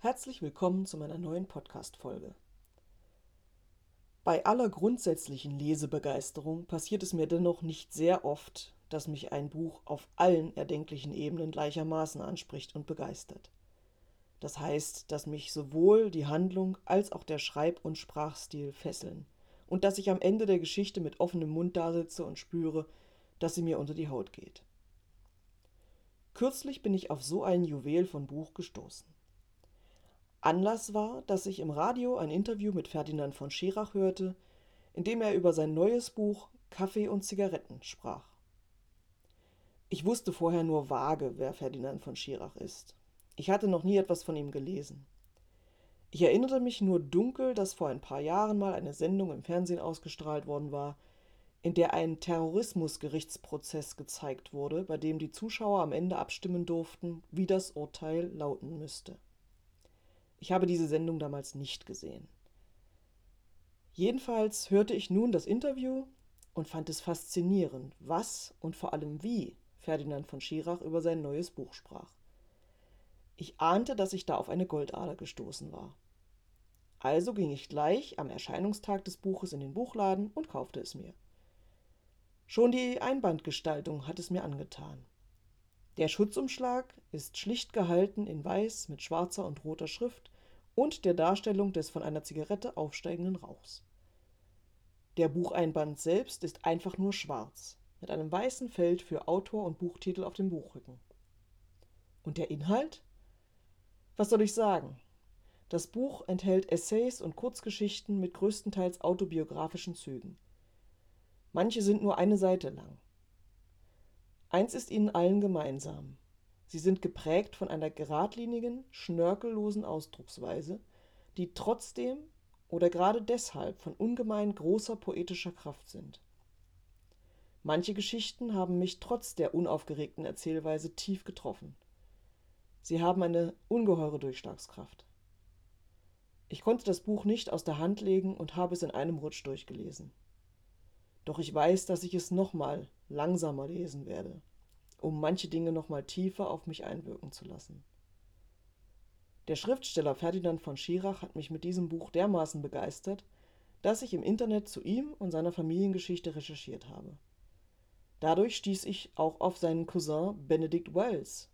Herzlich willkommen zu meiner neuen Podcast-Folge. Bei aller grundsätzlichen Lesebegeisterung passiert es mir dennoch nicht sehr oft, dass mich ein Buch auf allen erdenklichen Ebenen gleichermaßen anspricht und begeistert. Das heißt, dass mich sowohl die Handlung als auch der Schreib- und Sprachstil fesseln und dass ich am Ende der Geschichte mit offenem Mund dasitze und spüre, dass sie mir unter die Haut geht. Kürzlich bin ich auf so ein Juwel von Buch gestoßen. Anlass war, dass ich im Radio ein Interview mit Ferdinand von Schirach hörte, in dem er über sein neues Buch Kaffee und Zigaretten sprach. Ich wusste vorher nur vage, wer Ferdinand von Schirach ist. Ich hatte noch nie etwas von ihm gelesen. Ich erinnerte mich nur dunkel, dass vor ein paar Jahren mal eine Sendung im Fernsehen ausgestrahlt worden war, in der ein Terrorismusgerichtsprozess gezeigt wurde, bei dem die Zuschauer am Ende abstimmen durften, wie das Urteil lauten müsste. Ich habe diese Sendung damals nicht gesehen. Jedenfalls hörte ich nun das Interview und fand es faszinierend, was und vor allem wie Ferdinand von Schirach über sein neues Buch sprach. Ich ahnte, dass ich da auf eine Goldader gestoßen war. Also ging ich gleich am Erscheinungstag des Buches in den Buchladen und kaufte es mir. Schon die Einbandgestaltung hat es mir angetan. Der Schutzumschlag ist schlicht gehalten in weiß mit schwarzer und roter Schrift und der Darstellung des von einer Zigarette aufsteigenden Rauchs. Der Bucheinband selbst ist einfach nur schwarz, mit einem weißen Feld für Autor und Buchtitel auf dem Buchrücken. Und der Inhalt? Was soll ich sagen? Das Buch enthält Essays und Kurzgeschichten mit größtenteils autobiografischen Zügen. Manche sind nur eine Seite lang. Eins ist ihnen allen gemeinsam. Sie sind geprägt von einer geradlinigen, schnörkellosen Ausdrucksweise, die trotzdem oder gerade deshalb von ungemein großer poetischer Kraft sind. Manche Geschichten haben mich trotz der unaufgeregten Erzählweise tief getroffen. Sie haben eine ungeheure Durchschlagskraft. Ich konnte das Buch nicht aus der Hand legen und habe es in einem Rutsch durchgelesen. Doch ich weiß, dass ich es nochmal langsamer lesen werde, um manche Dinge nochmal tiefer auf mich einwirken zu lassen. Der Schriftsteller Ferdinand von Schirach hat mich mit diesem Buch dermaßen begeistert, dass ich im Internet zu ihm und seiner Familiengeschichte recherchiert habe. Dadurch stieß ich auch auf seinen Cousin Benedict Wells,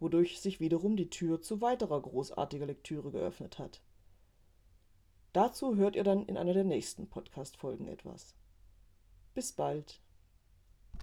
wodurch sich wiederum die Tür zu weiterer großartiger Lektüre geöffnet hat. Dazu hört ihr dann in einer der nächsten Podcast-Folgen etwas. Bis bald.